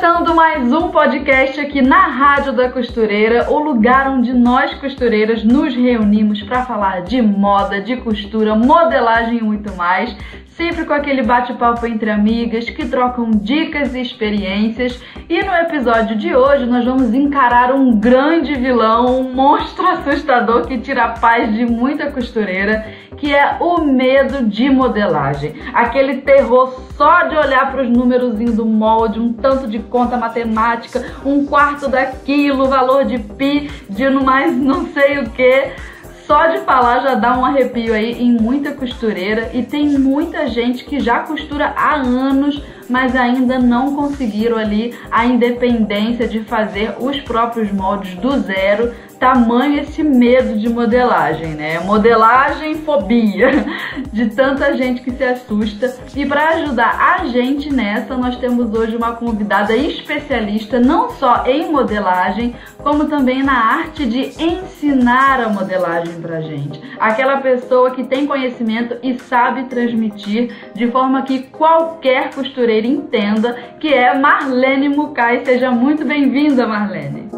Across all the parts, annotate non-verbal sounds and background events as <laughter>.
Começando mais um podcast aqui na Rádio da Costureira, o lugar onde nós costureiras nos reunimos para falar de moda, de costura, modelagem e muito mais sempre com aquele bate-papo entre amigas que trocam dicas e experiências. E no episódio de hoje nós vamos encarar um grande vilão, um monstro assustador que tira a paz de muita costureira, que é o medo de modelagem. Aquele terror só de olhar para os números do molde, um tanto de conta matemática, um quarto daquilo, valor de pi, de mais não sei o que só de falar já dá um arrepio aí em muita costureira. E tem muita gente que já costura há anos, mas ainda não conseguiram ali a independência de fazer os próprios moldes do zero, tamanho esse medo de modelagem, né? Modelagem fobia <laughs> de tanta gente que se assusta. E para ajudar a gente nessa, nós temos hoje uma convidada especialista não só em modelagem, como também na arte de ensinar a modelagem pra gente. Aquela pessoa que tem conhecimento e sabe transmitir de forma que qualquer costureira entenda, que é Marlene Mukai. Seja muito bem-vinda, Marlene.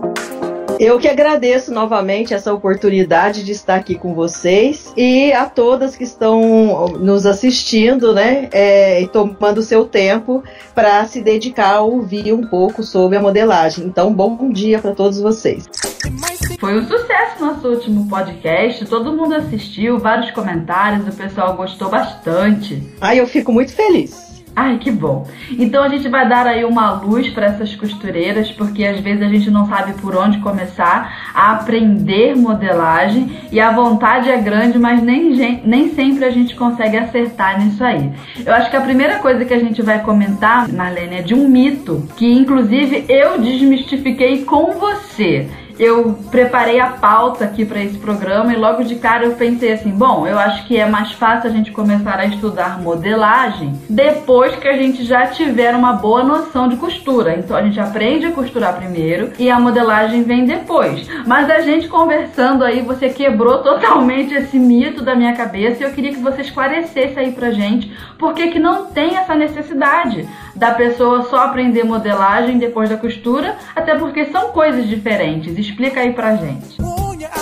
Eu que agradeço novamente essa oportunidade de estar aqui com vocês e a todas que estão nos assistindo, né, é, e tomando seu tempo para se dedicar a ouvir um pouco sobre a modelagem. Então, bom dia para todos vocês. Foi um sucesso nosso último podcast, todo mundo assistiu, vários comentários, o pessoal gostou bastante. Ai, eu fico muito feliz. Ai, que bom. Então a gente vai dar aí uma luz para essas costureiras, porque às vezes a gente não sabe por onde começar a aprender modelagem e a vontade é grande, mas nem, nem sempre a gente consegue acertar nisso aí. Eu acho que a primeira coisa que a gente vai comentar, Marlene, é de um mito que inclusive eu desmistifiquei com você eu preparei a pauta aqui para esse programa e logo de cara eu pensei assim: bom, eu acho que é mais fácil a gente começar a estudar modelagem depois que a gente já tiver uma boa noção de costura. Então a gente aprende a costurar primeiro e a modelagem vem depois. Mas a gente conversando aí, você quebrou totalmente esse mito da minha cabeça e eu queria que você esclarecesse aí pra gente por que, que não tem essa necessidade da pessoa só aprender modelagem depois da costura, até porque são coisas diferentes. Explica aí pra gente.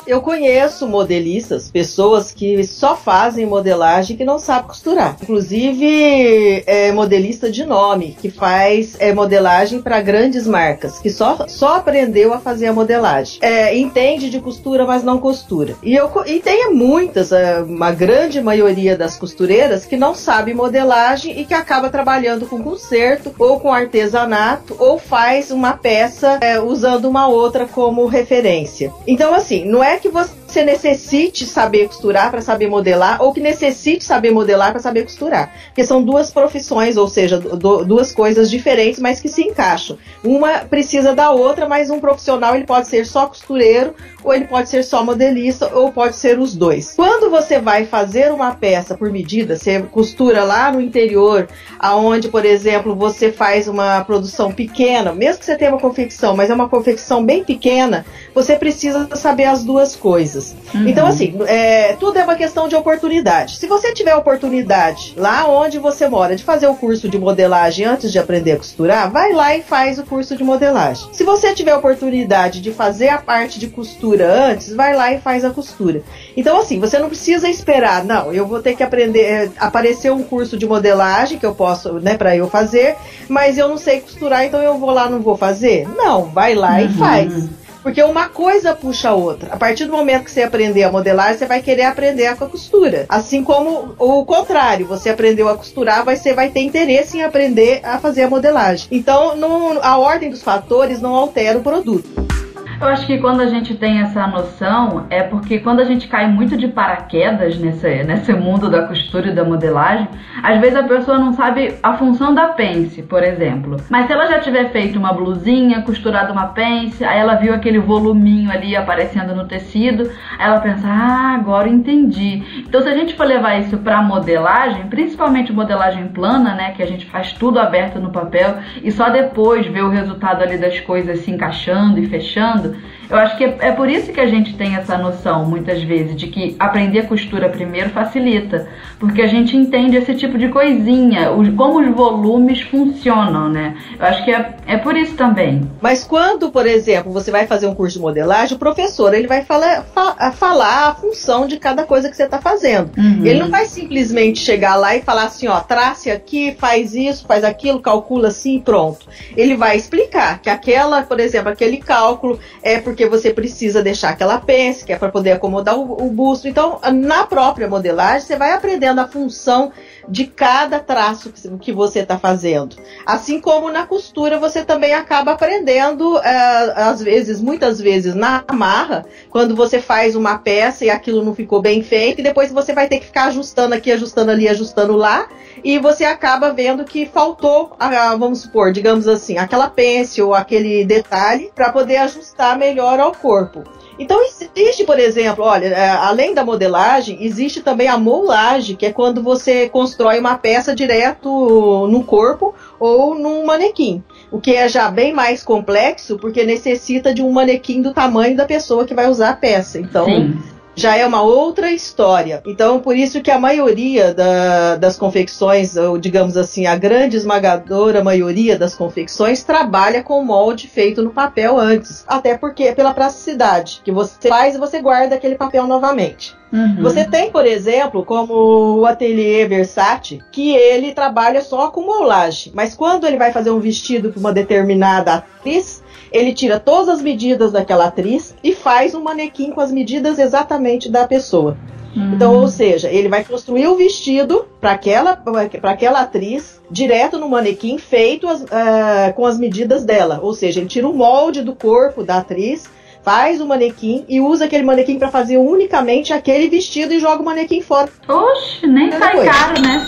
Eu conheço modelistas, pessoas que só fazem modelagem que não sabem costurar. Inclusive, é modelista de nome, que faz é, modelagem para grandes marcas, que só, só aprendeu a fazer a modelagem. É, entende de costura, mas não costura. E, eu, e tem muitas, é, uma grande maioria das costureiras que não sabe modelagem e que acaba trabalhando com conserto ou com artesanato ou faz uma peça é, usando uma outra como referência. Então, assim, não é que você necessite saber costurar para saber modelar ou que necessite saber modelar para saber costurar. Porque são duas profissões, ou seja, do, duas coisas diferentes, mas que se encaixam. Uma precisa da outra, mas um profissional ele pode ser só costureiro, ou ele pode ser só modelista, ou pode ser os dois. Quando você vai fazer uma peça por medida, você costura lá no interior, aonde, por exemplo, você faz uma produção pequena, mesmo que você tenha uma confecção, mas é uma confecção bem pequena, você precisa saber as duas coisas. Uhum. Então, assim, é, tudo é uma questão de oportunidade. Se você tiver oportunidade lá onde você mora de fazer o curso de modelagem antes de aprender a costurar, vai lá e faz o curso de modelagem. Se você tiver oportunidade de fazer a parte de costura antes, vai lá e faz a costura. Então, assim, você não precisa esperar, não, eu vou ter que aprender, é, aparecer um curso de modelagem que eu posso, né, para eu fazer, mas eu não sei costurar, então eu vou lá, não vou fazer. Não, vai lá uhum. e faz. Porque uma coisa puxa a outra. A partir do momento que você aprender a modelar, você vai querer aprender a costura. Assim como o contrário, você aprendeu a costurar, você vai ter interesse em aprender a fazer a modelagem. Então, a ordem dos fatores não altera o produto. Eu acho que quando a gente tem essa noção, é porque quando a gente cai muito de paraquedas nesse, nesse mundo da costura e da modelagem, às vezes a pessoa não sabe a função da pence, por exemplo. Mas se ela já tiver feito uma blusinha, costurado uma pence, aí ela viu aquele voluminho ali aparecendo no tecido, aí ela pensa, ah, agora entendi. Então se a gente for levar isso para modelagem, principalmente modelagem plana, né, que a gente faz tudo aberto no papel e só depois vê o resultado ali das coisas se encaixando e fechando, eu acho que é, é, por isso que a gente tem essa noção, muitas vezes, de que aprender costura primeiro facilita. Porque a gente entende esse tipo de coisinha, os, como os volumes funcionam, né? Eu acho que é, é por isso também. Mas quando, por exemplo, você vai fazer um curso de modelagem, o professor ele vai falar, fa falar a função de cada coisa que você está fazendo. Uhum. Ele não vai simplesmente chegar lá e falar assim, ó, trace aqui, faz isso, faz aquilo, calcula assim pronto. Ele vai explicar que aquela, por exemplo, aquele cálculo é porque porque você precisa deixar aquela pence, que é para poder acomodar o, o busto. Então, na própria modelagem, você vai aprendendo a função de cada traço que você está fazendo. Assim como na costura, você também acaba aprendendo, é, às vezes, muitas vezes na amarra, quando você faz uma peça e aquilo não ficou bem feito, e depois você vai ter que ficar ajustando aqui, ajustando ali, ajustando lá, e você acaba vendo que faltou, vamos supor, digamos assim, aquela pence ou aquele detalhe para poder ajustar melhor ao corpo. Então existe, por exemplo, olha, é, além da modelagem, existe também a moulagem, que é quando você constrói uma peça direto no corpo ou num manequim. O que é já bem mais complexo, porque necessita de um manequim do tamanho da pessoa que vai usar a peça. Então, Sim já é uma outra história. Então, por isso que a maioria da, das confecções, ou digamos assim, a grande esmagadora maioria das confecções, trabalha com molde feito no papel antes. Até porque é pela praticidade, que você faz e você guarda aquele papel novamente. Uhum. Você tem, por exemplo, como o ateliê Versace, que ele trabalha só com molagem, mas quando ele vai fazer um vestido para uma determinada atriz, ele tira todas as medidas daquela atriz e faz um manequim com as medidas exatamente da pessoa. Uhum. Então, ou seja, ele vai construir o vestido para aquela, aquela atriz direto no manequim feito as, uh, com as medidas dela. Ou seja, ele tira o molde do corpo da atriz, faz o manequim e usa aquele manequim para fazer unicamente aquele vestido e joga o manequim fora. Oxe, nem sai caro, né?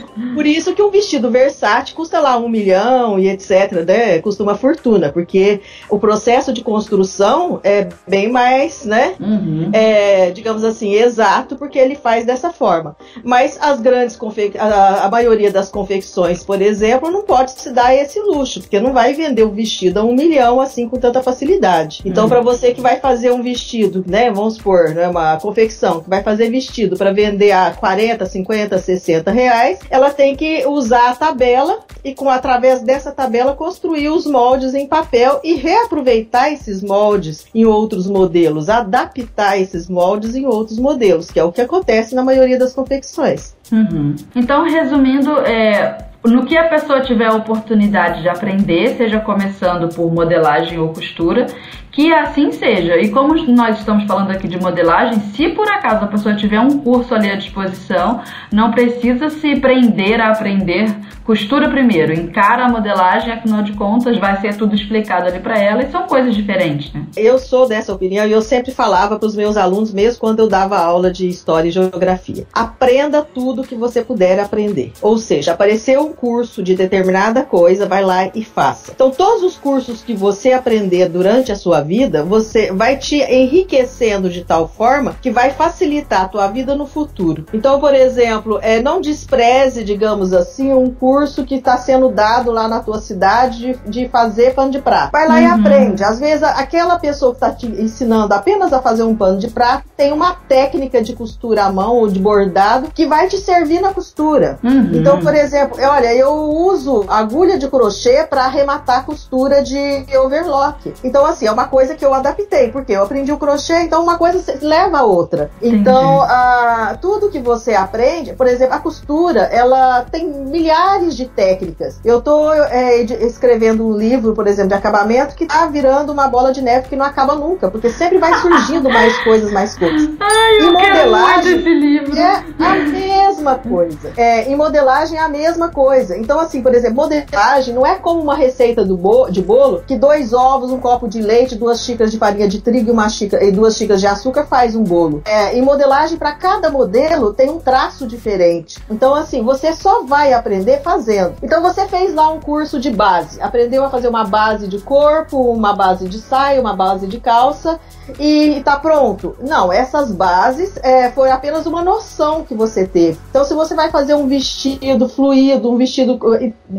<laughs> Por isso que um vestido versátil custa lá um milhão e etc, né? Custa uma fortuna, porque o processo de construção é bem mais, né? Uhum. É, digamos assim, exato, porque ele faz dessa forma. Mas as grandes a, a maioria das confecções, por exemplo, não pode se dar esse luxo, porque não vai vender o vestido a um milhão assim com tanta facilidade. Então, uhum. para você que vai fazer um vestido, né? Vamos supor, né, uma confecção que vai fazer vestido para vender a 40, 50, 60 reais, ela tem que usar a tabela e com através dessa tabela construir os moldes em papel e reaproveitar esses moldes em outros modelos, adaptar esses moldes em outros modelos, que é o que acontece na maioria das confecções. Uhum. Então, resumindo, é, no que a pessoa tiver a oportunidade de aprender, seja começando por modelagem ou costura, que assim seja. E como nós estamos falando aqui de modelagem, se por acaso a pessoa tiver um curso ali à disposição, não precisa se prender a aprender costura primeiro. Encara a modelagem, afinal de contas, vai ser tudo explicado ali para ela e são coisas diferentes, né? Eu sou dessa opinião e eu sempre falava para os meus alunos, mesmo quando eu dava aula de história e geografia: aprenda tudo que você puder aprender. Ou seja, apareceu um curso de determinada coisa, vai lá e faça. Então, todos os cursos que você aprender durante a sua vida, você vai te enriquecendo de tal forma que vai facilitar a tua vida no futuro. Então, por exemplo, é, não despreze, digamos assim, um curso que está sendo dado lá na tua cidade de, de fazer pano de prato. Vai lá uhum. e aprende. Às vezes, aquela pessoa que está te ensinando apenas a fazer um pano de prato tem uma técnica de costura à mão ou de bordado que vai te servir na costura. Uhum. Então, por exemplo, olha, eu uso agulha de crochê para arrematar a costura de overlock. Então, assim, é uma coisa que eu adaptei, porque eu aprendi o crochê, então uma coisa leva a outra. Então, a, tudo que você aprende, por exemplo, a costura, ela tem milhares de técnicas. Eu tô é, escrevendo um livro, por exemplo, de acabamento, que tá virando uma bola de neve que não acaba nunca, porque sempre vai surgindo <laughs> mais coisas, mais coisas. Ai, eu e modelagem esse livro. é a mesma coisa. É, em modelagem é a mesma coisa. Então, assim, por exemplo, modelagem não é como uma receita do bo de bolo, que dois ovos, um copo de leite, duas xícaras de farinha de trigo e, uma xícara, e duas xícaras de açúcar faz um bolo. É, em modelagem, para cada modelo, tem um traço diferente. Então, assim, você só vai aprender fazendo. Então, você fez lá um curso de base, aprendeu a fazer uma base de corpo, uma base de saia, uma base de calça e tá pronto. Não, essas bases é, foi apenas uma noção que você teve. Então, se você vai fazer um vestido fluido, um vestido,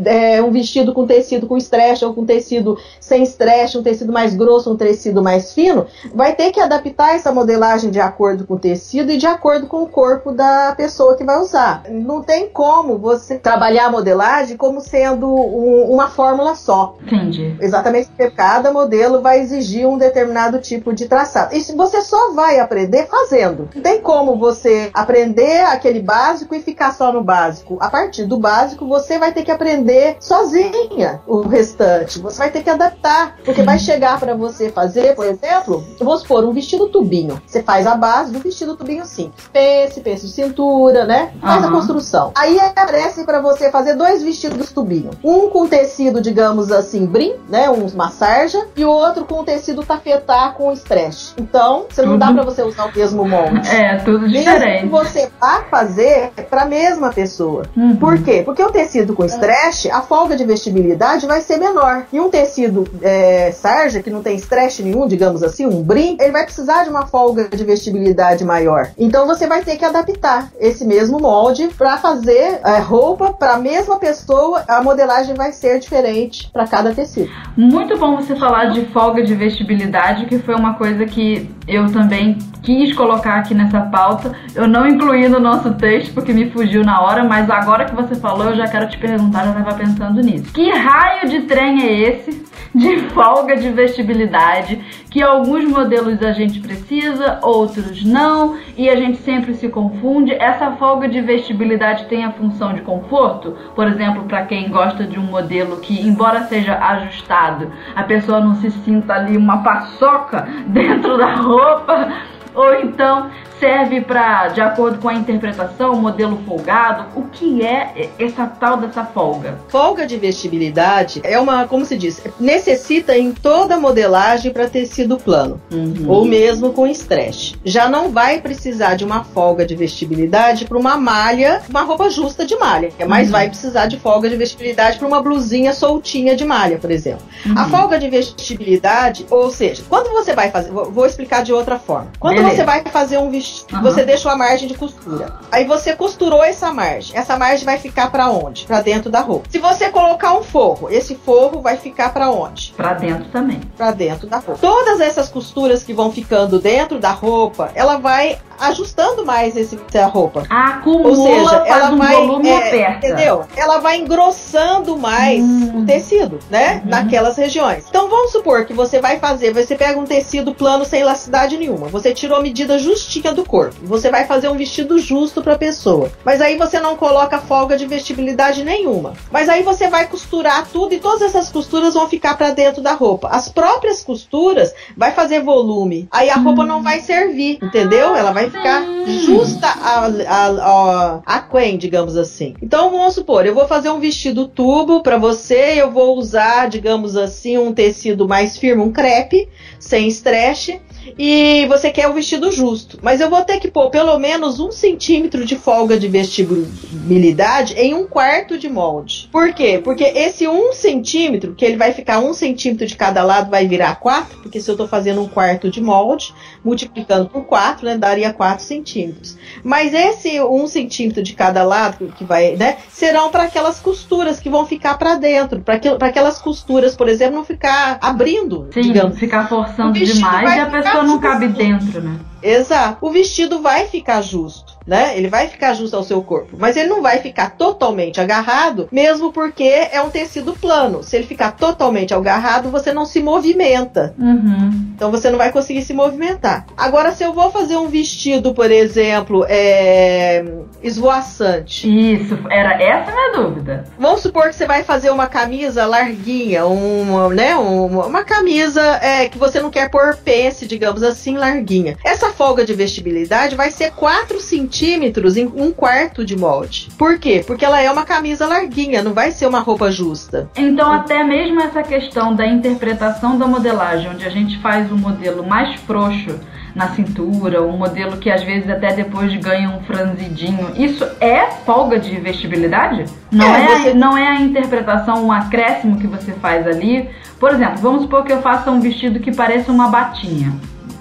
é, um vestido com tecido com stretch ou com tecido sem stretch, um tecido mais grosso, um tecido mais fino, vai ter que adaptar essa modelagem de acordo com o tecido e de acordo com o corpo da pessoa que vai usar. Não tem como você trabalhar a modelagem como sendo um, uma fórmula só. Entendi. Exatamente porque cada modelo vai exigir um determinado tipo de traçado. E você só vai aprender fazendo. Não tem como você aprender aquele básico e ficar só no básico. A partir do básico, você vai ter que aprender sozinha o restante. Você vai ter que adaptar. Porque vai chegar para você fazer, por exemplo, vamos supor, um vestido tubinho. Você faz a base do vestido tubinho simples. Pence, pence de cintura, né? Faz uhum. a construção. Aí aparece para você fazer dois vestidos tubinho. Um com tecido, digamos assim, brim, né? Uma sarja. E o outro com tecido tafetá com stretch. Então, você não dá para você usar o mesmo molde. É, tudo diferente. Mesmo você vai fazer para a mesma pessoa. Uhum. Por quê? Porque o tecido com stretch, a folga de vestibilidade vai ser menor. E um tecido é, sarja, que não tem stretch nenhum, digamos assim, um brim, ele vai precisar de uma folga de vestibilidade maior. Então você vai ter que adaptar esse mesmo molde para fazer é, roupa para a mesma pessoa. A modelagem vai ser diferente para cada tecido. Muito bom você falar de folga de vestibilidade, que foi uma coisa que eu também quis colocar aqui nessa pauta. Eu não incluí no nosso texto porque me fugiu na hora, mas agora que você falou, eu já quero te perguntar, já estava pensando nisso. Que raio de trem é esse de <laughs> folga de vestibilidade que alguns modelos a gente precisa, outros não, e a gente sempre se confunde? Essa folga de vestibilidade tem a função de conforto? Por exemplo, para quem gosta de um modelo que, embora seja ajustado, a pessoa não se sinta ali uma paçoca <laughs> dentro da roupa <laughs> ou então serve para, de acordo com a interpretação, modelo folgado? O que é essa tal dessa folga? Folga de vestibilidade é uma, como se diz, necessita em toda modelagem para tecido plano, uhum. ou mesmo com stretch. Já não vai precisar de uma folga de vestibilidade para uma malha, uma roupa justa de malha, mas uhum. vai precisar de folga de vestibilidade para uma blusinha soltinha de malha, por exemplo. Uhum. A folga de vestibilidade, ou seja, quando você vai fazer, vou explicar de outra forma. Quando Beleza. você vai fazer um vestido Uhum. Você deixou a margem de costura. Aí você costurou essa margem. Essa margem vai ficar para onde? Para dentro da roupa. Se você colocar um forro, esse forro vai ficar para onde? Para dentro também. Para dentro da roupa. Todas essas costuras que vão ficando dentro da roupa, ela vai ajustando mais esse a roupa. Acumula, Ou seja, ela um vai volume é, aperta. entendeu? Ela vai engrossando mais hum. o tecido, né? Uhum. Naquelas regiões. Então vamos supor que você vai fazer, você pega um tecido plano sem elasticidade nenhuma. Você tirou a medida justinha do corpo. Você vai fazer um vestido justo para a pessoa. Mas aí você não coloca folga de vestibilidade nenhuma. Mas aí você vai costurar tudo e todas essas costuras vão ficar para dentro da roupa. As próprias costuras vai fazer volume. Aí a roupa não vai servir, entendeu? Ela vai ficar justa a, a, a, a digamos assim. Então vamos supor, eu vou fazer um vestido tubo para você, eu vou usar, digamos assim, um tecido mais firme, um crepe, sem stretch e você quer o vestido justo. Mas eu vou ter que pôr pelo menos um centímetro de folga de vestibilidade em um quarto de molde. Por quê? Porque esse um centímetro, que ele vai ficar um centímetro de cada lado, vai virar quatro, porque se eu estou fazendo um quarto de molde, multiplicando por quatro, né, daria quatro centímetros. Mas esse um centímetro de cada lado, que vai, né, serão para aquelas costuras que vão ficar para dentro, para aquelas costuras, por exemplo, não ficar abrindo, Sim, digamos. ficar forçando demais e a pessoa pessoa não cabe dentro, né? Exato. O vestido vai ficar justo, né? Ele vai ficar justo ao seu corpo, mas ele não vai ficar totalmente agarrado, mesmo porque é um tecido plano. Se ele ficar totalmente agarrado, você não se movimenta. Uhum. Então você não vai conseguir se movimentar. Agora, se eu vou fazer um vestido, por exemplo, é... esvoaçante. Isso, era essa a minha dúvida. Vamos supor que você vai fazer uma camisa larguinha, uma, né, uma, uma camisa é, que você não quer pôr pence, digamos assim, larguinha. Essa folga de vestibilidade vai ser 4 centímetros centímetros em um quarto de molde. Por quê? Porque ela é uma camisa larguinha, não vai ser uma roupa justa. Então, até mesmo essa questão da interpretação da modelagem, onde a gente faz um modelo mais frouxo na cintura, um modelo que às vezes até depois ganha um franzidinho. Isso é folga de vestibilidade? Não é, é você... não é a interpretação, um acréscimo que você faz ali. Por exemplo, vamos supor que eu faça um vestido que pareça uma batinha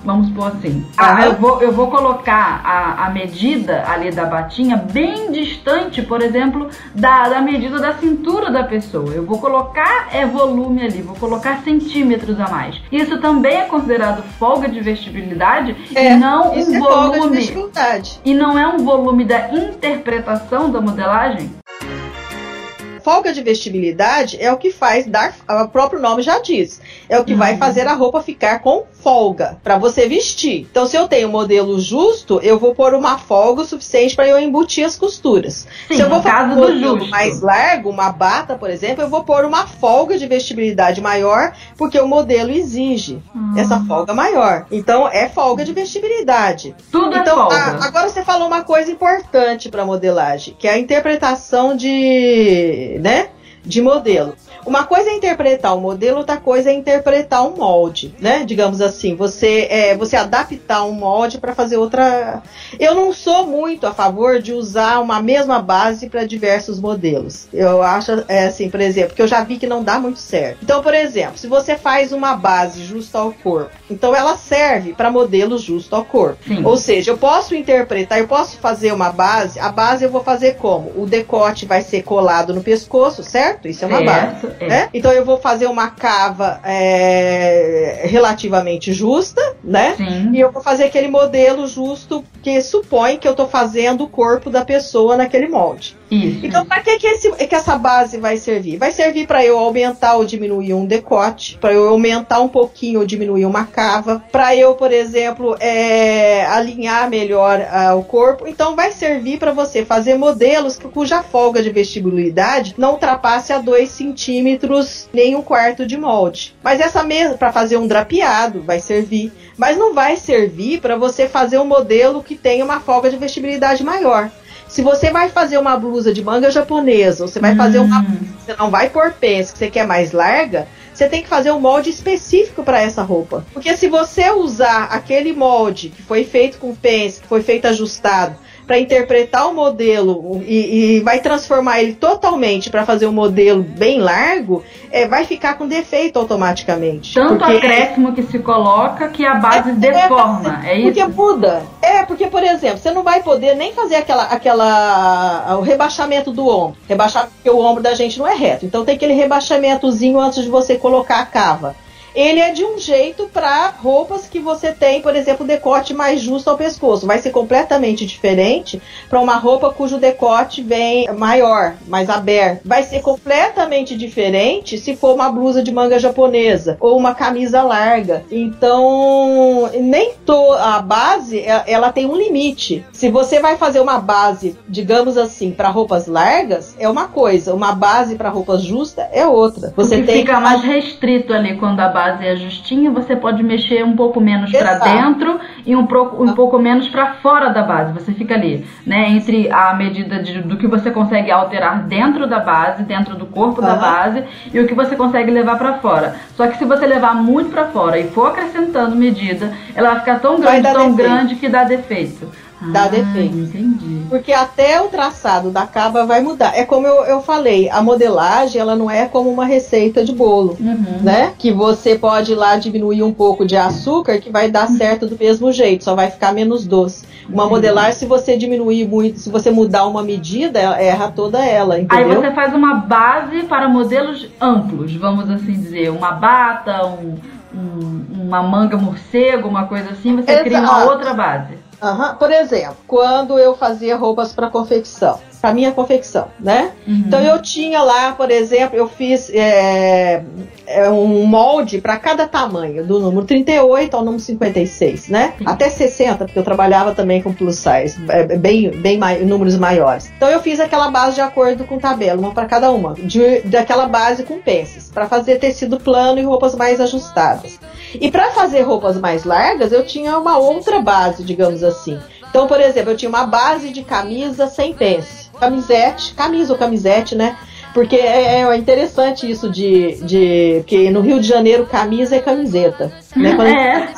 vamos supor assim. Ah, eu, vou, eu vou colocar a, a medida ali da batinha bem distante, por exemplo, da, da medida da cintura da pessoa. Eu vou colocar é volume ali, vou colocar centímetros a mais. Isso também é considerado folga de vestibilidade é, e não um é volume. E não é um volume da interpretação da modelagem? folga de vestibilidade é o que faz dar, o próprio nome já diz, é o que uhum. vai fazer a roupa ficar com folga para você vestir. Então, se eu tenho um modelo justo, eu vou pôr uma folga o suficiente para eu embutir as costuras. Sim, se eu vou fazer um modelo mais largo, uma bata, por exemplo, eu vou pôr uma folga de vestibilidade maior, porque o modelo exige uhum. essa folga maior. Então, é folga de vestibilidade. Tudo é então, é folga. A, agora você falou uma coisa importante para modelagem, que é a interpretação de, né, de modelo. Uma coisa é interpretar um modelo, outra coisa é interpretar um molde, né? Digamos assim, você é, você adaptar um molde para fazer outra. Eu não sou muito a favor de usar uma mesma base para diversos modelos. Eu acho, é, assim, por exemplo, que eu já vi que não dá muito certo. Então, por exemplo, se você faz uma base justa ao corpo, então ela serve para modelo justo ao corpo. Sim. Ou seja, eu posso interpretar, eu posso fazer uma base. A base eu vou fazer como? O decote vai ser colado no pescoço, certo? Isso é uma certo. base. É. Né? Então eu vou fazer uma cava é, relativamente justa, né? Sim. E eu vou fazer aquele modelo justo que supõe que eu estou fazendo o corpo da pessoa naquele molde. Isso. Então, para que, que, que essa base vai servir? Vai servir para eu aumentar ou diminuir um decote, para eu aumentar um pouquinho ou diminuir uma cava, para eu, por exemplo, é, alinhar melhor uh, o corpo. Então, vai servir para você fazer modelos cuja folga de vestibilidade não ultrapasse a 2 centímetros nem um quarto de molde. Mas essa mesma, para fazer um drapeado, vai servir. Mas não vai servir para você fazer um modelo que tenha uma folga de vestibilidade maior. Se você vai fazer uma blusa de manga japonesa, ou você vai hum. fazer uma hum. você não vai pôr pence, que você quer mais larga, você tem que fazer um molde específico para essa roupa. Porque se você usar aquele molde que foi feito com pence, que foi feito ajustado, para interpretar o modelo e, e, vai transformar ele totalmente para fazer um modelo bem largo, é, vai ficar com defeito automaticamente. Tanto porque... acréscimo que se coloca que a base é, deforma, é, é, isso? Porque muda. É, porque, por exemplo, você não vai poder nem fazer aquela, aquela o rebaixamento do ombro. Rebaixar porque o ombro da gente não é reto. Então tem aquele rebaixamentozinho antes de você colocar a cava ele é de um jeito para roupas que você tem, por exemplo, decote mais justo ao pescoço. Vai ser completamente diferente para uma roupa cujo decote vem maior, mais aberto. Vai ser completamente diferente se for uma blusa de manga japonesa ou uma camisa larga. Então, nem to a base é, ela tem um limite. Se você vai fazer uma base, digamos assim, para roupas largas, é uma coisa. Uma base para roupas justas é outra. Você tem fica mais restrito ali quando a base base é justinha, você pode mexer um pouco menos para dentro e um, pro, um pouco menos para fora da base. Você fica ali, né? Entre a medida de, do que você consegue alterar dentro da base, dentro do corpo da base, e o que você consegue levar para fora. Só que se você levar muito para fora e for acrescentando medida, ela vai ficar tão grande, tão defeito. grande que dá defeito dá ah, defeito. Entendi. Porque até o traçado da cava vai mudar. É como eu, eu falei, a modelagem ela não é como uma receita de bolo, uhum. né? Que você pode ir lá diminuir um pouco de açúcar que vai dar certo do mesmo jeito, só vai ficar menos doce. Uma uhum. modelagem, se você diminuir muito, se você mudar uma medida, erra toda ela, entendeu? Aí você faz uma base para modelos amplos, vamos assim dizer, uma bata, um, um, uma manga morcego, uma coisa assim, você Exato. cria uma outra base. Uhum. Por exemplo, quando eu fazia roupas para confecção, para minha confecção, né? Uhum. Então eu tinha lá, por exemplo, eu fiz é, é um molde para cada tamanho, do número 38 ao número 56, né? Sim. Até 60, porque eu trabalhava também com plus size, é, é bem, bem números maiores. Então eu fiz aquela base de acordo com tabela, uma para cada uma, de, daquela base com pences, para fazer tecido plano e roupas mais ajustadas. E para fazer roupas mais largas, eu tinha uma outra base, digamos assim, Então, por exemplo, eu tinha uma base de camisa sem pence. Camisete, camisa ou camisete, né? Porque é, é interessante isso de, de. que no Rio de Janeiro camisa é camiseta. Né? <laughs> Quando É.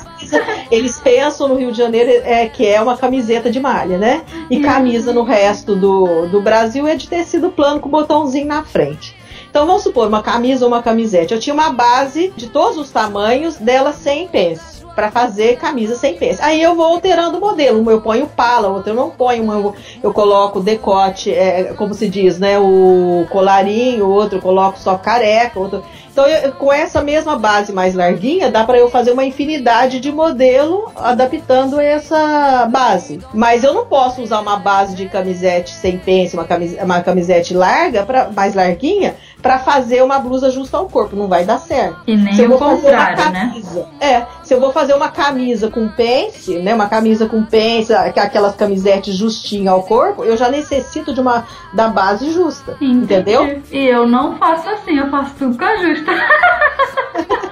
eles pensam no Rio de Janeiro é, que é uma camiseta de malha, né? E camisa no resto do, do Brasil é de tecido plano com botãozinho na frente. Então vamos supor, uma camisa ou uma camisete. Eu tinha uma base de todos os tamanhos dela sem pence. Para fazer camisa sem pence. Aí eu vou alterando o modelo. Uma eu ponho pala, outra eu não ponho. Uma eu, eu coloco decote, é, como se diz, né? O colarinho, outro eu coloco só careca, outro. Então, eu- com essa mesma base mais larguinha, dá para eu fazer uma infinidade de modelo adaptando essa base. Mas eu não posso usar uma base de camisete sem pence, uma, camis uma camisete larga, pra, mais larguinha, para fazer uma blusa justa ao corpo. Não vai dar certo. E nem Se eu o vou fazer uma contrário, né? camisa, é, se eu vou fazer uma camisa com pence, né, uma camisa com pence, aquelas camisetes justinhas ao corpo, eu já necessito de uma da base justa, Entendi. entendeu? E eu não faço assim, eu faço tudo com a justa. <laughs>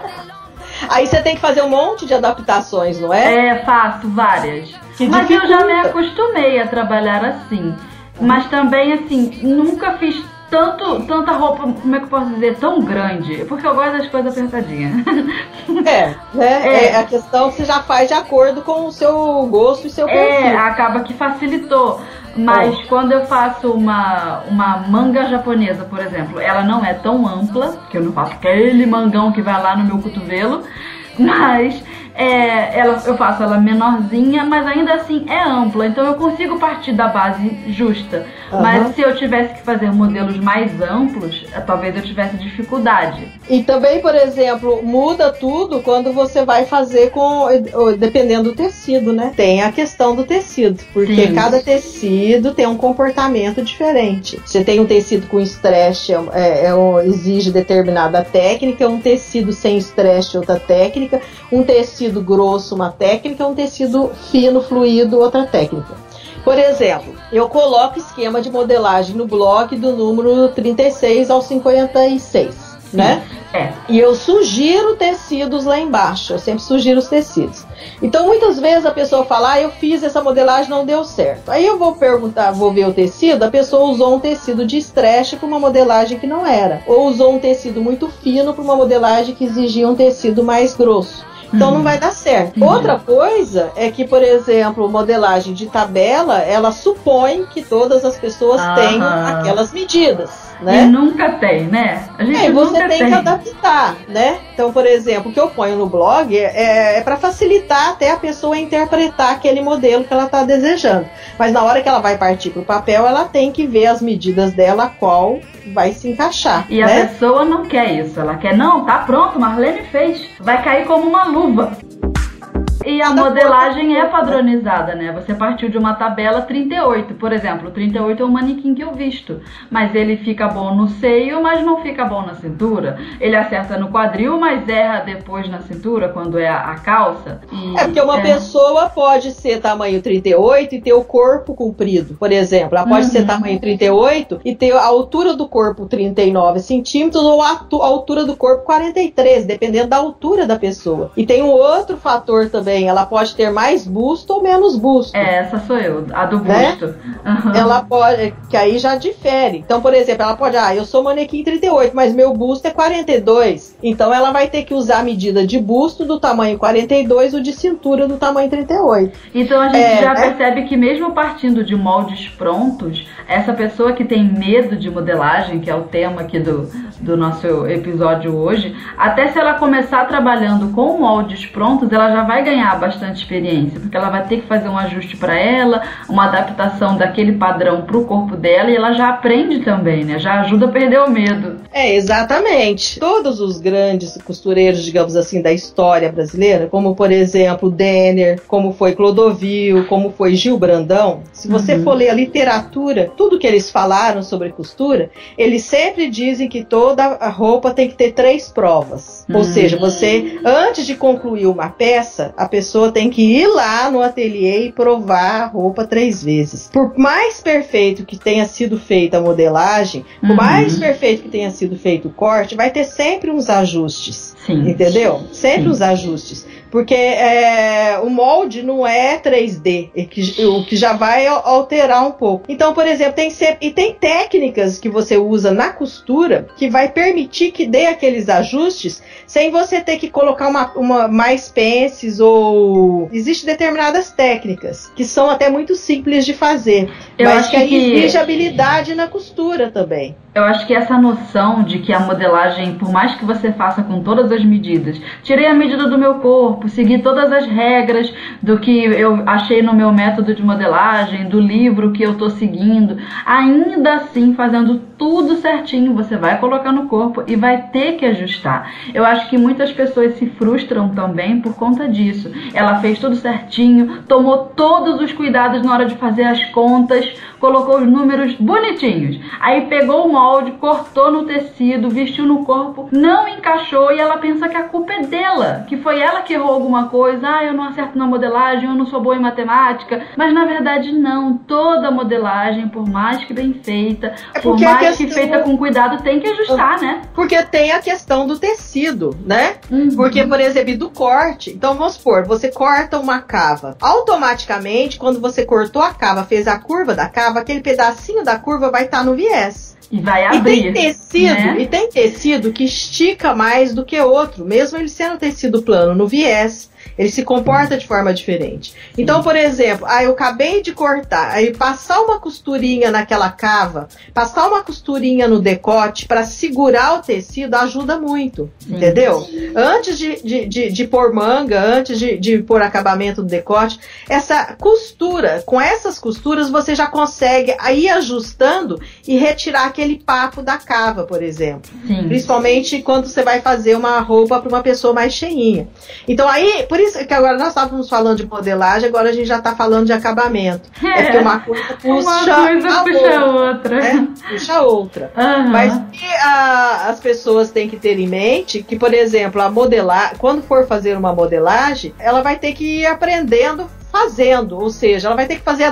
Aí você tem que fazer um monte de adaptações, não é? É, faço várias. Que Mas eu já me dificulta. acostumei a trabalhar assim. Mas também, assim, nunca fiz tanto, tanta roupa, como é que eu posso dizer, tão grande. Porque eu gosto das coisas apertadinhas. <laughs> É, né? É. É. a questão que você já faz de acordo com o seu gosto e seu É, perfil. acaba que facilitou. Mas quando eu faço uma, uma manga japonesa, por exemplo, ela não é tão ampla, que eu não faço aquele mangão que vai lá no meu cotovelo, mas é, ela, eu faço ela menorzinha, mas ainda assim é ampla, então eu consigo partir da base justa. Aham. Mas se eu tivesse que fazer modelos mais amplos, eh, talvez eu tivesse dificuldade. E também, por exemplo, muda tudo quando você vai fazer com. Dependendo do tecido, né? Tem a questão do tecido, porque Sim. cada tecido tem um comportamento diferente. Você tem um tecido com estresse, é, é um- exige determinada técnica, um tecido sem estresse, outra técnica, um tecido grosso, uma técnica, um tecido fino, fluido, outra técnica. Por exemplo, eu coloco esquema de modelagem no blog do número 36 ao 56, né? É. E eu sugiro tecidos lá embaixo. Eu sempre sugiro os tecidos. Então, muitas vezes a pessoa fala: ah, eu fiz essa modelagem, não deu certo. Aí eu vou perguntar, vou ver o tecido. A pessoa usou um tecido de stretch para uma modelagem que não era. Ou usou um tecido muito fino para uma modelagem que exigia um tecido mais grosso. Então Uhum. não vai dar certo. Entendi. Outra coisa é que, por exemplo, modelagem de tabela, ela supõe que todas as pessoas tenham aquelas medidas, E né? nunca tem, né? A gente É, e você nunca tem, que adaptar, né? Então, por exemplo, o que eu ponho no blog é, é para facilitar até a pessoa interpretar aquele modelo que ela está desejando. Mas na hora que ela vai partir para o papel, ela tem que ver as medidas dela, qual vai se encaixar, E a né? pessoa não quer isso. Ela quer, não, tá pronto, Marlene fez. Vai cair como uma luva. E a modelagem coisa- é padronizada, né? Você partiu de uma tabela 38, por exemplo. O 38 é o manequim que eu visto. Mas ele fica bom no seio, mas não fica bom na cintura. Ele acerta no quadril, mas erra depois na cintura, quando é a, a calça. E- É porque uma é. pessoa pode ser tamanho 38 e ter o corpo comprido, por exemplo. Ela pode Uhum. ser tamanho 38 e ter a altura do corpo 39 centímetros ou a altura do corpo 43, dependendo da altura da pessoa. E tem um outro fator também, ela pode ter mais busto ou menos busto. É, essa sou eu, a do Né? busto. Aham. Ela pode, que aí já difere. Então, por exemplo, ela pode, ah, eu sou manequim 38, mas meu busto é 42. Então ela vai ter que usar a medida de busto do tamanho 42 ou de cintura do tamanho 38. Então a gente É, já né? percebe que mesmo partindo de moldes prontos, essa pessoa que tem medo de modelagem, que é o tema aqui do, do nosso episódio hoje, até se ela começar trabalhando com moldes prontos, ela já vai ganhar bastante experiência, porque ela vai ter que fazer um ajuste para ela, uma adaptação daquele padrão para o corpo dela e ela já aprende também, né? Já ajuda a perder o medo. É, exatamente. Todos os grandes costureiros, digamos assim, da história brasileira, como por exemplo Denner, como foi Clodovil, como foi Gil Brandão, se você Uhum. for ler a literatura, tudo que eles falaram sobre costura, eles sempre dizem que toda a roupa tem que ter três provas. Ou Hum. seja, você, antes de concluir uma peça, a pessoa tem que ir lá no ateliê e provar a roupa três vezes. Por mais perfeito que tenha sido feita a modelagem, por Uhum. mais perfeito que tenha sido feito o corte, vai ter sempre uns ajustes. Sim. Entendeu? Sempre Sim. uns ajustes. Porque é, o molde não é 3D, o que já vai alterar um pouco. Então, por exemplo, tem e tem técnicas que você usa na costura que vai permitir que dê aqueles ajustes sem você ter que colocar uma, uma mais pences ou existe determinadas técnicas que são até muito simples de fazer, Eu mas que, que exige habilidade na costura também. Eu acho que essa noção de que a modelagem, por mais que você faça com todas as medidas, tirei a medida do meu corpo, segui todas as regras do que eu achei no meu método de modelagem, do livro que eu estou seguindo, ainda assim fazendo tudo certinho, você vai colocar no corpo e vai ter que ajustar. Eu acho que muitas pessoas se frustram também por conta disso. Ela fez tudo certinho, tomou todos os cuidados na hora de fazer as contas, colocou os números bonitinhos. Aí pegou o molde, cortou no tecido, vestiu no corpo, não encaixou e ela pensa que a culpa é dela, que foi ela que errou alguma coisa. Ah, eu não acerto na modelagem, eu não sou boa em matemática. Mas na verdade não, toda modelagem, por mais que bem feita, é por mais questão... que feita com cuidado, tem que ajustar, né? Porque tem a questão do tecido, né? Uhum. Porque, por exemplo, do corte. Então vamos supor, você corta uma cava. Automaticamente, quando você cortou a cava, fez a curva da cava, aquele pedacinho da curva vai estar tá no viés. E vai abrir. E tem tecido, né? e tem tecido que estica mais do que outro, mesmo ele sendo tecido plano no viés. Ele se comporta de forma diferente. Então, por exemplo, aí eu acabei de cortar, aí passar uma costurinha naquela cava, passar uma costurinha no decote para segurar o tecido ajuda muito, Sim. entendeu? Antes de, de, de, de, pôr manga, antes de, de pôr acabamento no decote, essa costura, com essas costuras você já consegue ir ajustando e retirar aquele papo da cava, por exemplo. Sim. Principalmente quando você vai fazer uma roupa para uma pessoa mais cheinha. Então aí, por isso que agora nós estávamos falando de modelagem, agora a gente já está falando de acabamento. É, é porque uma coisa <laughs> puxa, uma coisa a puxa outra. outra. Né? Puxa outra. Uhum. Mas que a, as pessoas têm que ter em mente que, por exemplo, a modelar, quando for fazer uma modelagem, ela vai ter que ir aprendendo fazendo, ou seja, ela vai ter que fazer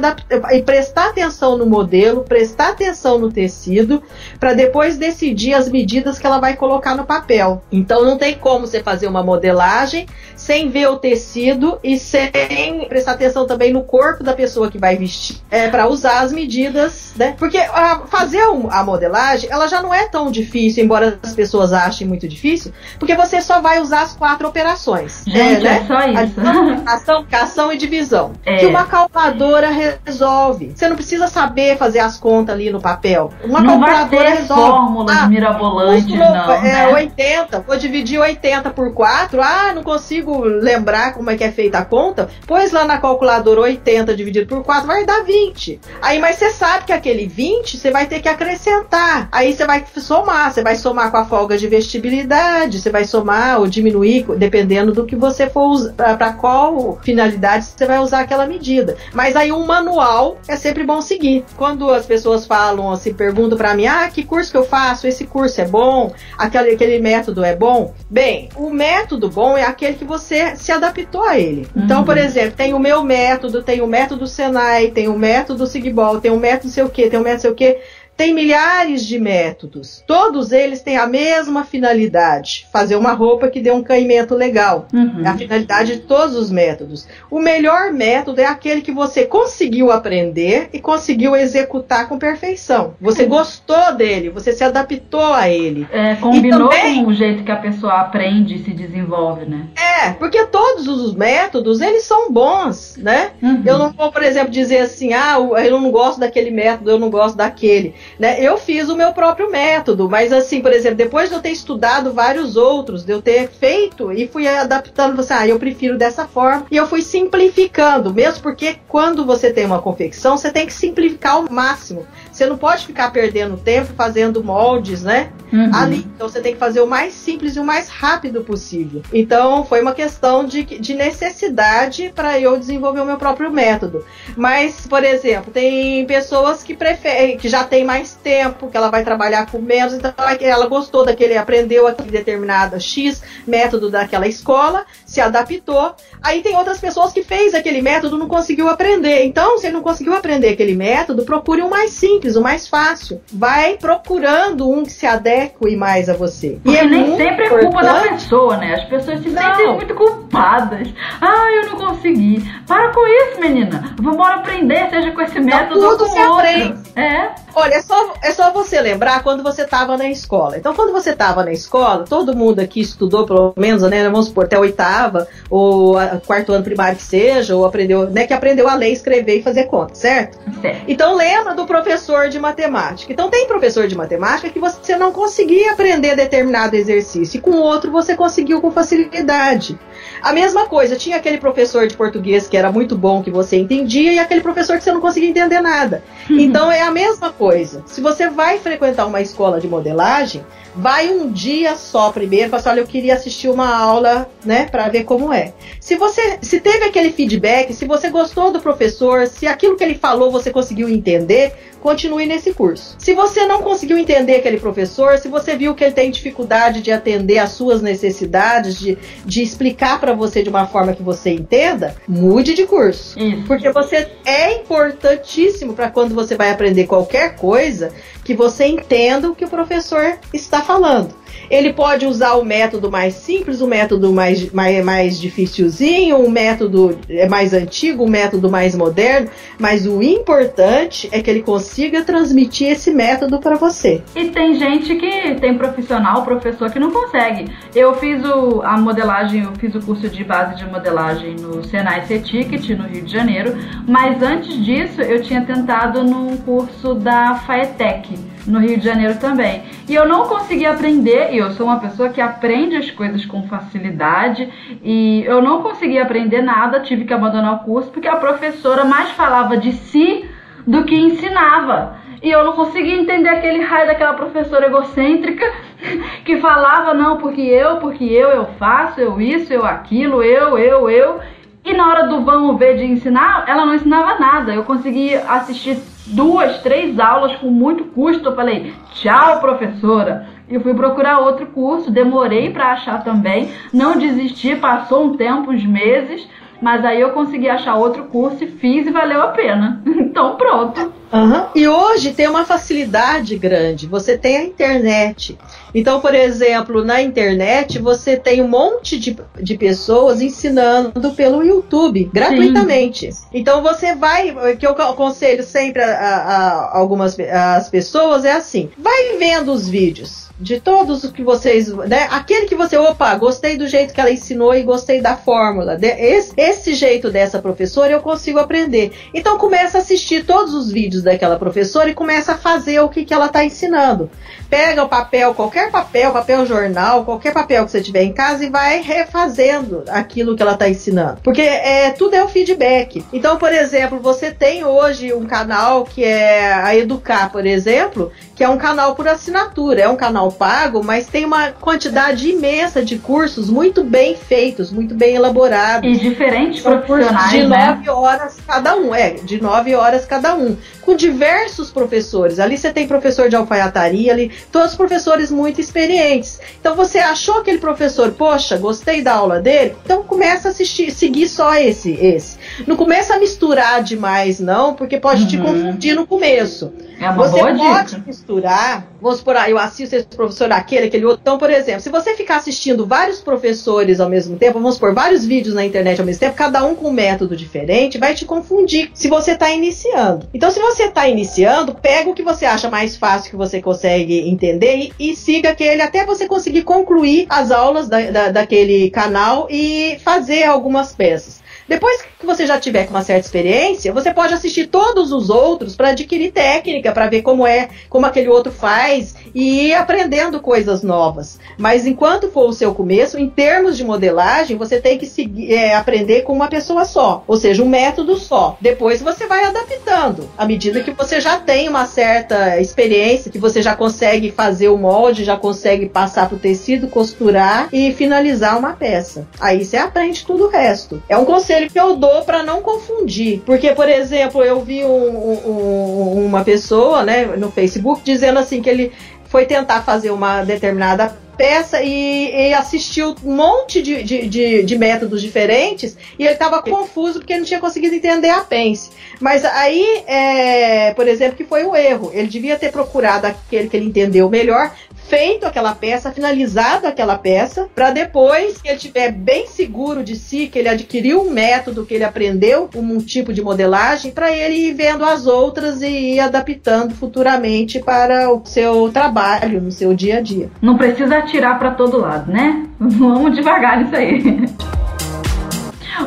e prestar atenção no modelo, prestar atenção no tecido, para depois decidir as medidas que ela vai colocar no papel. Então não tem como você fazer uma modelagem sem ver o tecido e sem prestar atenção também no corpo da pessoa que vai vestir, é, para usar as medidas, né? Porque a, fazer a modelagem, ela já não é tão difícil, embora as pessoas achem muito difícil, porque você só vai usar as quatro operações. Gente, é, né? é só isso. Ação, ação e divisão. É. Que uma calculadora resolve. Você não precisa saber fazer as contas ali no papel. Uma não calculadora vai ter resolve. fórmulas ah, mirabolantes, não. É né? 80, vou dividir 80 por 4. Ah, não consigo consigo lembrar como é que é feita a conta, pois lá na calculadora 80 dividido por 4 vai dar 20. Aí, mas você sabe que aquele 20 você vai ter que acrescentar. Aí você vai somar, você vai somar com a folga de vestibilidade, você vai somar ou diminuir, dependendo do que você for usar, para qual finalidade você vai usar aquela medida. Mas aí um manual é sempre bom seguir. Quando as pessoas falam assim, perguntam para mim, ah, que curso que eu faço? Esse curso é bom? Aquele, aquele método é bom? Bem, o método bom é aquele que você se adaptou a ele. Então, uhum. Então, por exemplo, tem o meu método, tem o método Senai, tem o método Sigbol, tem o método sei o que, tem o método sei o que. Tem milhares de métodos. Todos eles têm a mesma finalidade: fazer uma roupa que dê um caimento legal. Uhum. É a finalidade de todos os métodos. O melhor método é aquele que você conseguiu aprender e conseguiu executar com perfeição. Você uhum. gostou dele, você se adaptou a ele. É, combinou também, com o jeito que a pessoa aprende e se desenvolve, né? É, porque todos os métodos, eles são bons, né? Uhum. Eu não vou, por exemplo, dizer assim, ah, eu não gosto daquele método, eu não gosto daquele. Né? Eu fiz o meu próprio método, mas assim, por exemplo, depois de eu ter estudado vários outros, de eu ter feito e fui adaptando, você, ah, eu prefiro dessa forma, e eu fui simplificando, mesmo porque quando você tem uma confecção, você tem que simplificar ao máximo. Você não pode ficar perdendo tempo fazendo moldes, né? Uhum. Ali. Então você tem que fazer o mais simples e o mais rápido possível. Então foi uma questão de, de necessidade para eu desenvolver o meu próprio método. Mas, por exemplo, tem pessoas que preferem, que já tem mais tempo, que ela vai trabalhar com menos, então ela gostou daquele, aprendeu aquele determinado X método daquela escola, se adaptou. Aí tem outras pessoas que fez aquele método não conseguiu aprender. Então, se não conseguiu aprender aquele método, procure um mais simples simples, o mais fácil. Vai procurando um que se adeque mais a você. Porque e é nem sempre é culpa da pessoa, né? As pessoas se não. sentem muito culpadas. Ah, eu não consegui. Para com isso, menina. Vamos aprender, seja com esse método tudo ou com se outro. aprende. É. Olha, é só, é só você lembrar quando você estava na escola. Então, quando você estava na escola, todo mundo aqui estudou, pelo menos, né? Vamos supor, até a oitava, ou a, quarto ano primário que seja, ou aprendeu, né? Que aprendeu a ler, escrever e fazer conta, certo? certo? Então, lembra do professor de matemática. Então, tem professor de matemática que você não conseguia aprender determinado exercício, e com outro você conseguiu com facilidade. A mesma coisa, tinha aquele professor de português que era muito bom, que você entendia, e aquele professor que você não conseguia entender nada. Uhum. Então é a mesma coisa. Se você vai frequentar uma escola de modelagem, vai um dia só primeiro, fala assim, olha, eu queria assistir uma aula, né, para ver como é. Se você, se teve aquele feedback, se você gostou do professor, se aquilo que ele falou você conseguiu entender, continue nesse curso. Se você não conseguiu entender aquele professor, se você viu que ele tem dificuldade de atender às suas necessidades, de, de explicar para você de uma forma que você entenda, mude de curso. Isso. Porque você é importantíssimo para quando você vai aprender qualquer coisa, que você entenda o que o professor está falando. Ele pode usar o método mais simples, o método mais, mais, mais dificilzinho, o método é mais antigo, o método mais moderno, mas o importante é que ele consiga transmitir esse método para você. E tem gente que tem profissional, professor que não consegue. Eu fiz o, a modelagem, eu fiz o curso de base de modelagem no Senai C-Ticket, no Rio de Janeiro, mas antes disso eu tinha tentado num curso da FAETEC no Rio de Janeiro também. E eu não consegui aprender, e eu sou uma pessoa que aprende as coisas com facilidade, e eu não consegui aprender nada, tive que abandonar o curso, porque a professora mais falava de si do que ensinava. E eu não conseguia entender aquele raio daquela professora egocêntrica <laughs> que falava, não, porque eu, porque eu, eu faço, eu isso, eu aquilo, eu, eu, eu. E na hora do vamos ver de ensinar, ela não ensinava nada. Eu consegui assistir duas, três aulas com muito custo. Eu falei, tchau, professora. E fui procurar outro curso, demorei para achar também, não desisti, passou um tempo, uns meses, mas aí eu consegui achar outro curso e fiz e valeu a pena. <laughs> Então pronto. Uhum. E hoje tem uma facilidade grande. Você tem a internet. Então, por exemplo, na internet você tem um monte de, de pessoas ensinando pelo YouTube gratuitamente. Sim. Então você vai, o que eu aconselho sempre a, a, a algumas as pessoas é assim: vai vendo os vídeos de todos os que vocês, né? Aquele que você, opa, gostei do jeito que ela ensinou e gostei da fórmula. Esse, esse jeito dessa professora eu consigo aprender. Então começa a assistir todos os vídeos daquela professora e começa a fazer o que, que ela está ensinando. Pega o papel, qualquer papel, papel jornal, qualquer papel que você tiver em casa e vai refazendo aquilo que ela está ensinando. Porque é, tudo é o feedback. Então, por exemplo, você tem hoje um canal que é a Educar, por exemplo, que é um canal por assinatura, é um canal pago, mas tem uma quantidade imensa de cursos muito bem feitos, muito bem elaborados. E diferentes profissionais, de né? nove horas cada um, é, de nove horas cada um, com diversos professores. Ali você tem professor de alfaiataria, ali todos professores muito experientes. Então você achou aquele professor, poxa, gostei da aula dele, então começa a assistir, seguir só esse, esse. Não começa a misturar demais, não, porque pode uhum. te confundir no começo. É uma você boa pode dica. misturar, vamos supor, ah, eu assisto esse professor aquele, aquele outro. Então, por exemplo, se você ficar assistindo vários professores ao mesmo tempo, vamos supor, vários vídeos na internet ao mesmo tempo, cada um com um método diferente, vai te confundir se você está iniciando. Então, se você está iniciando, pega o que você acha mais fácil que você consegue entender e, e siga aquele até você conseguir concluir as aulas da, da, daquele canal e fazer algumas peças. Depois que você já tiver com uma certa experiência, você pode assistir todos os outros para adquirir técnica, para ver como é, como aquele outro faz e ir aprendendo coisas novas. Mas enquanto for o seu começo, em termos de modelagem, você tem que seguir, é, aprender com uma pessoa só, ou seja, um método só. Depois você vai adaptando à medida que você já tem uma certa experiência, que você já consegue fazer o molde, já consegue passar para o tecido, costurar e finalizar uma peça. Aí você aprende tudo o resto. É um conselho conselho que eu dou para não confundir. Porque, por exemplo, eu vi um, um, uma pessoa né, no Facebook dizendo assim que ele foi tentar fazer uma determinada peça e, e assistiu um monte de, de, de, de métodos diferentes e ele estava confuso porque não tinha conseguido entender a pence. Mas aí, é, por exemplo, que foi o erro. Ele devia ter procurado aquele que ele entendeu melhor, feito aquela peça, finalizado aquela peça, para depois que ele estiver bem seguro de si, que ele adquiriu um método, que ele aprendeu um tipo de modelagem, para ele ir vendo as outras e ir adaptando futuramente para o seu trabalho, no seu dia a dia. Não precisa atirar para todo lado, né? <laughs> Vamos devagar nisso aí.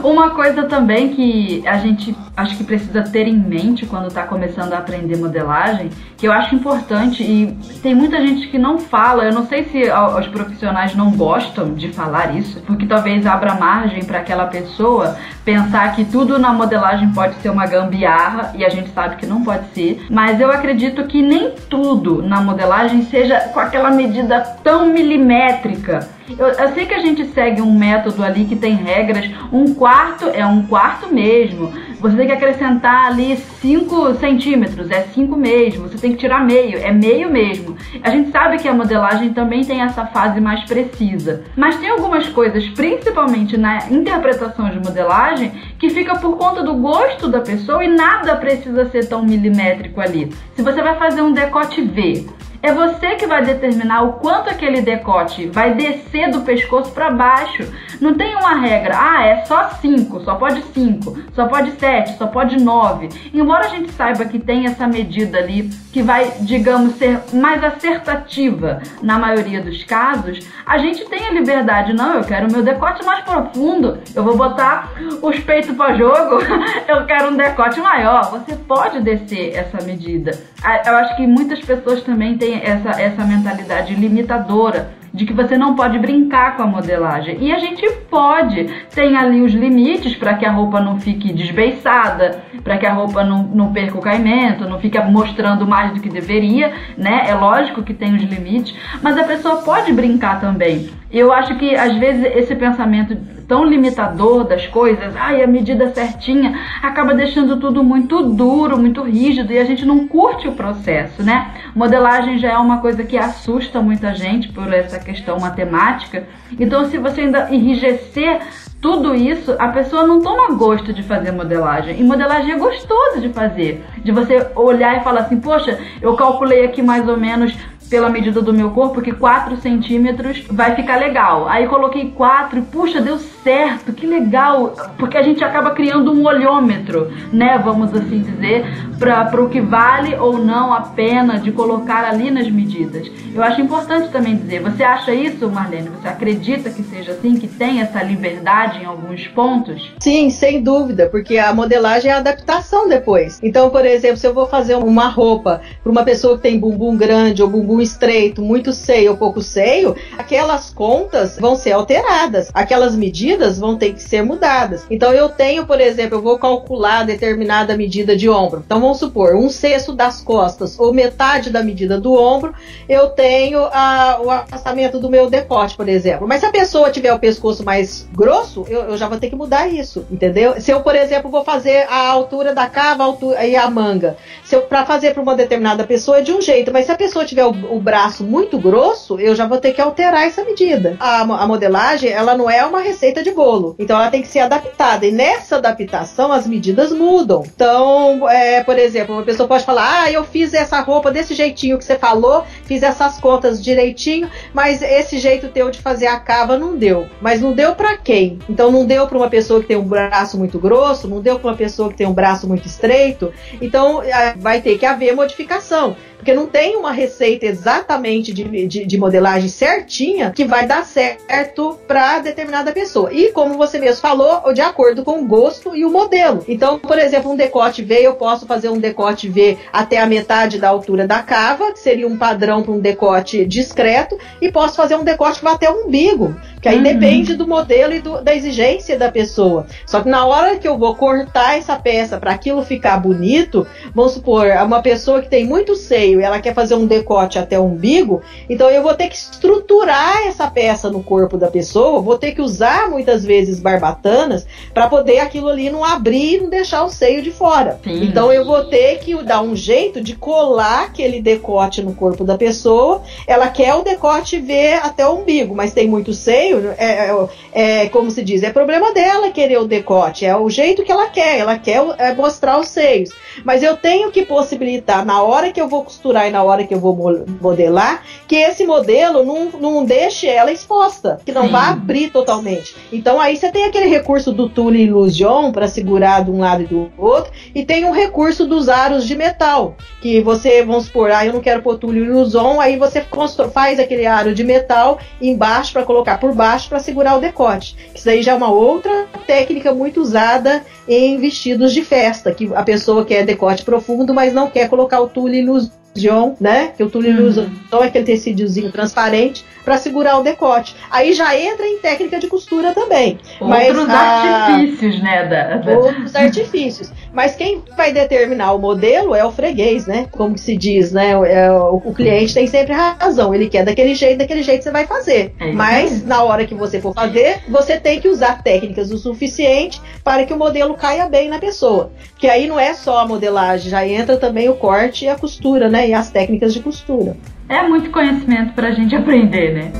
Uma coisa também que a gente acho que precisa ter em mente quando está começando a aprender modelagem, que eu acho importante e tem muita gente que não fala, eu não sei se os profissionais não gostam de falar isso, porque talvez abra margem para aquela pessoa pensar que tudo na modelagem pode ser uma gambiarra e a gente sabe que não pode ser, mas eu acredito que nem tudo na modelagem seja com aquela medida tão milimétrica. Eu, eu, sei que a gente segue um método ali que tem regras. Um quarto é um quarto mesmo. Você tem que acrescentar ali 5 centímetros, é 5 mesmo. Você tem que tirar meio, é meio mesmo. A gente sabe que a modelagem também tem essa fase mais precisa. Mas tem algumas coisas, principalmente na interpretação de modelagem, que fica por conta do gosto da pessoa e nada precisa ser tão milimétrico ali. Se você vai fazer um decote V, é você que vai determinar o quanto aquele decote vai descer do pescoço para baixo. Não tem uma regra, ah, é só 5, só pode 5, só pode 7, só pode 9. Embora a gente saiba que tem essa medida ali que vai, digamos, ser mais acertativa na maioria dos casos, a gente tem a liberdade, não, eu quero meu decote mais profundo, eu vou botar os peitos para jogo, <laughs> eu quero um decote maior. Você pode descer essa medida. Eu acho que muitas pessoas também têm essa, essa mentalidade limitadora de que você não pode brincar com a modelagem. E a gente pode. Tem ali os limites para que a roupa não fique desbeiçada, para que a roupa não, não perca o caimento, não fique mostrando mais do que deveria, né? É lógico que tem os limites, mas a pessoa pode brincar também. Eu acho que às vezes esse pensamento tão limitador das coisas, ai, a medida certinha, acaba deixando tudo muito duro, muito rígido e a gente não curte o processo, né? Modelagem já é uma coisa que assusta muita gente por essa questão matemática. Então, se você ainda enrijecer tudo isso, a pessoa não toma gosto de fazer modelagem. E modelagem é gostoso de fazer. De você olhar e falar assim, poxa, eu calculei aqui mais ou menos pela medida do meu corpo que 4 centímetros vai ficar legal. Aí coloquei 4 e puxa, deu certo, que legal, porque a gente acaba criando um olhômetro, né, vamos assim dizer, para o que vale ou não a pena de colocar ali nas medidas. Eu acho importante também dizer, você acha isso, Marlene? Você acredita que seja assim, que tem essa liberdade em alguns pontos? Sim, sem dúvida, porque a modelagem é a adaptação depois. Então, por exemplo, se eu vou fazer uma roupa para uma pessoa que tem bumbum grande ou bumbum estreito, muito seio ou pouco seio, aquelas contas vão ser alteradas, aquelas medidas vão ter que ser mudadas. Então eu tenho, por exemplo, eu vou calcular determinada medida de ombro. Então vamos supor, um sexto das costas ou metade da medida do ombro, eu tenho a, o afastamento do meu decote, por exemplo. Mas se a pessoa tiver o pescoço mais grosso, eu, eu já vou ter que mudar isso, entendeu? Se eu, por exemplo, vou fazer a altura da cava altura, e a manga, se eu para fazer para uma determinada pessoa é de um jeito, mas se a pessoa tiver o, o braço muito grosso, eu já vou ter que alterar essa medida. A, a modelagem, ela não é uma receita de bolo. Então ela tem que ser adaptada. E nessa adaptação, as medidas mudam. Então, é, por exemplo, uma pessoa pode falar: ah, eu fiz essa roupa desse jeitinho que você falou, fiz essas contas direitinho, mas esse jeito teu de fazer a cava não deu. Mas não deu para quem? Então não deu para uma pessoa que tem um braço muito grosso, não deu para uma pessoa que tem um braço muito estreito. Então é, vai ter que haver modificação porque não tem uma receita exatamente de, de, de modelagem certinha que vai dar certo para determinada pessoa. E como você mesmo falou, de acordo com o gosto e o modelo. Então, por exemplo, um decote V, eu posso fazer um decote V até a metade da altura da cava, que seria um padrão para um decote discreto, e posso fazer um decote que vai até o umbigo, que aí uhum. depende do modelo e do, da exigência da pessoa. Só que na hora que eu vou cortar essa peça para aquilo ficar bonito, vamos supor, uma pessoa que tem muito seio seio e ela quer fazer um decote até o umbigo, então eu vou ter que estruturar essa peça no corpo da pessoa, vou ter que usar muitas vezes barbatanas para poder aquilo ali não abrir e não deixar o seio de fora. Sim. Então eu vou ter que dar um jeito de colar aquele decote no corpo da pessoa. Ela quer o decote ver até o umbigo, mas tem muito seio, é, é, é como se diz, é problema dela querer o decote, é o jeito que ela quer, ela quer é, mostrar os seios. Mas eu tenho que possibilitar, na hora que eu vou costurar e na hora que eu vou modelar, que esse modelo não, não deixe ela exposta, que não Sim. vá abrir totalmente. Então aí você tem aquele recurso do Tule Illusion para segurar de um lado e do outro, e tem um recurso dos aros de metal, que você, vamos supor, ah, eu não quero pôr Tule Illusion, aí você faz aquele aro de metal embaixo para colocar por baixo para segurar o decote. Isso aí já é uma outra técnica muito usada em vestidos de festa, que a pessoa quer decote profundo, mas não quer colocar o tule illusion, né? Que o tule uhum. é aquele tecidozinho transparente para segurar o decote. Aí já entra em técnica de costura também. Outros mas, artifícios, né? Da, Outros artifícios. Mas quem vai determinar o modelo é o freguês, né? Como se diz, né? O, é, o, cliente tem sempre razão. Ele quer daquele jeito, daquele jeito você vai fazer. É mas na hora que você for fazer, você tem que usar técnicas o suficiente para que o modelo caia bem na pessoa. Que aí não é só a modelagem, já entra também o corte e a costura, né? E as técnicas de costura. É muito conhecimento para a gente aprender, né?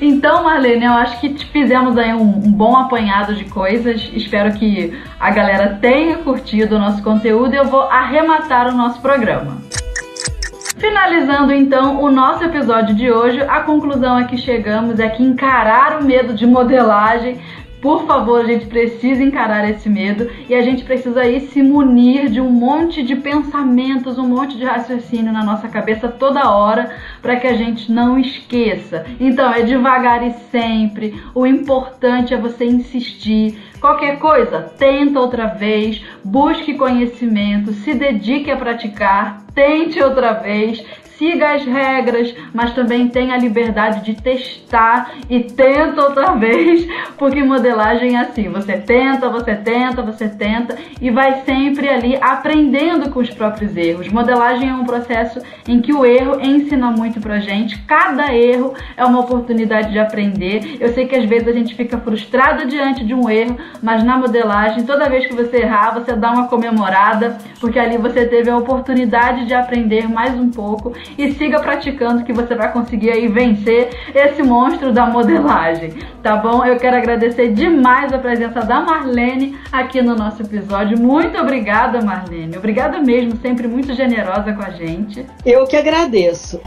Então, Marlene, eu acho que fizemos aí um, um, bom apanhado de coisas. Espero que a galera tenha curtido o nosso conteúdo e eu vou arrematar o nosso programa. Finalizando então o nosso episódio de hoje, a conclusão a que chegamos é que encarar o medo de modelagem por favor, a gente precisa encarar esse medo e a gente precisa aí se munir de um monte de pensamentos, um monte de raciocínio na nossa cabeça toda hora para que a gente não esqueça. Então, é devagar e sempre. O importante é você insistir. Qualquer coisa, tenta outra vez, busque conhecimento, se dedique a praticar, tente outra vez, siga as regras, mas também tenha a liberdade de testar e tenta outra <laughs> vez, porque modelagem é assim, você tenta, você tenta, você tenta e vai sempre ali aprendendo com os próprios erros. Modelagem é um processo em que o erro ensina muito pra gente, cada erro é uma oportunidade de aprender. Eu sei que às vezes a gente fica frustrado diante de um erro, mas na modelagem, toda vez que você errar, você dá uma comemorada, porque ali você teve a oportunidade de aprender mais um pouco e siga praticando que você vai conseguir aí vencer esse monstro da modelagem, tá bom? Eu quero agradecer demais a presença da Marlene aqui no nosso episódio. Muito obrigada, Marlene. Obrigada mesmo, sempre muito generosa com a gente. Eu que agradeço.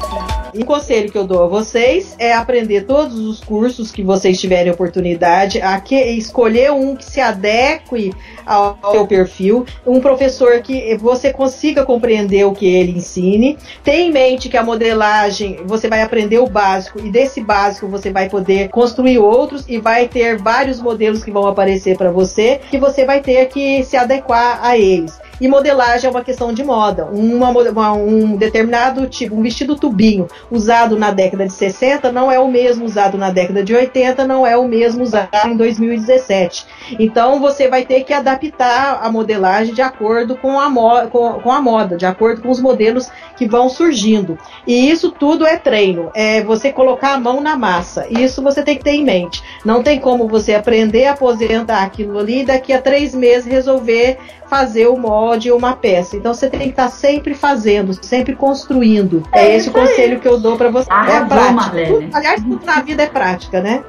E o conselho que eu dou a vocês é aprender todos os cursos que vocês tiverem oportunidade, a que, escolher um que se adeque ao seu perfil, um professor que você consiga compreender o que ele ensine. Tenha em que a modelagem você vai aprender o básico e desse básico você vai poder construir outros e vai ter vários modelos que vão aparecer para você que você vai ter que se adequar a eles. E modelagem é uma questão de moda. Uma, uma, um determinado tipo, um vestido tubinho usado na década de 60 não é o mesmo usado na década de 80, não é o mesmo usado em 2017. Então você vai ter que adaptar a modelagem de acordo com a, mo com, com a moda, de acordo com os modelos que vão surgindo. E isso tudo é treino, é você colocar a mão na massa. Isso você tem que ter em mente. Não tem como você aprender a aposentar aquilo ali e daqui a três meses resolver fazer o molde ou uma peça. Então você tem que estar sempre fazendo, sempre construindo. É, é esse o conselho que eu dou para você. Arrasou, é prática. Marlene. aliás, tudo na vida é prática, né?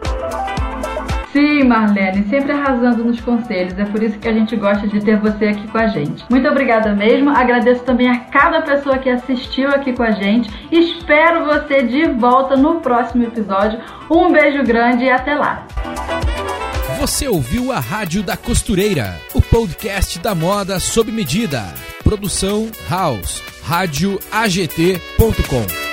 Sim, Marlene, sempre arrasando nos conselhos. É por isso que a gente gosta de ter você aqui com a gente. Muito obrigada mesmo. Agradeço também a cada pessoa que assistiu aqui com a gente. Espero você de volta no próximo episódio. Um beijo grande e até lá. Você ouviu a Rádio da Costureira, o podcast da moda sob medida. Produção House, radioagt.com.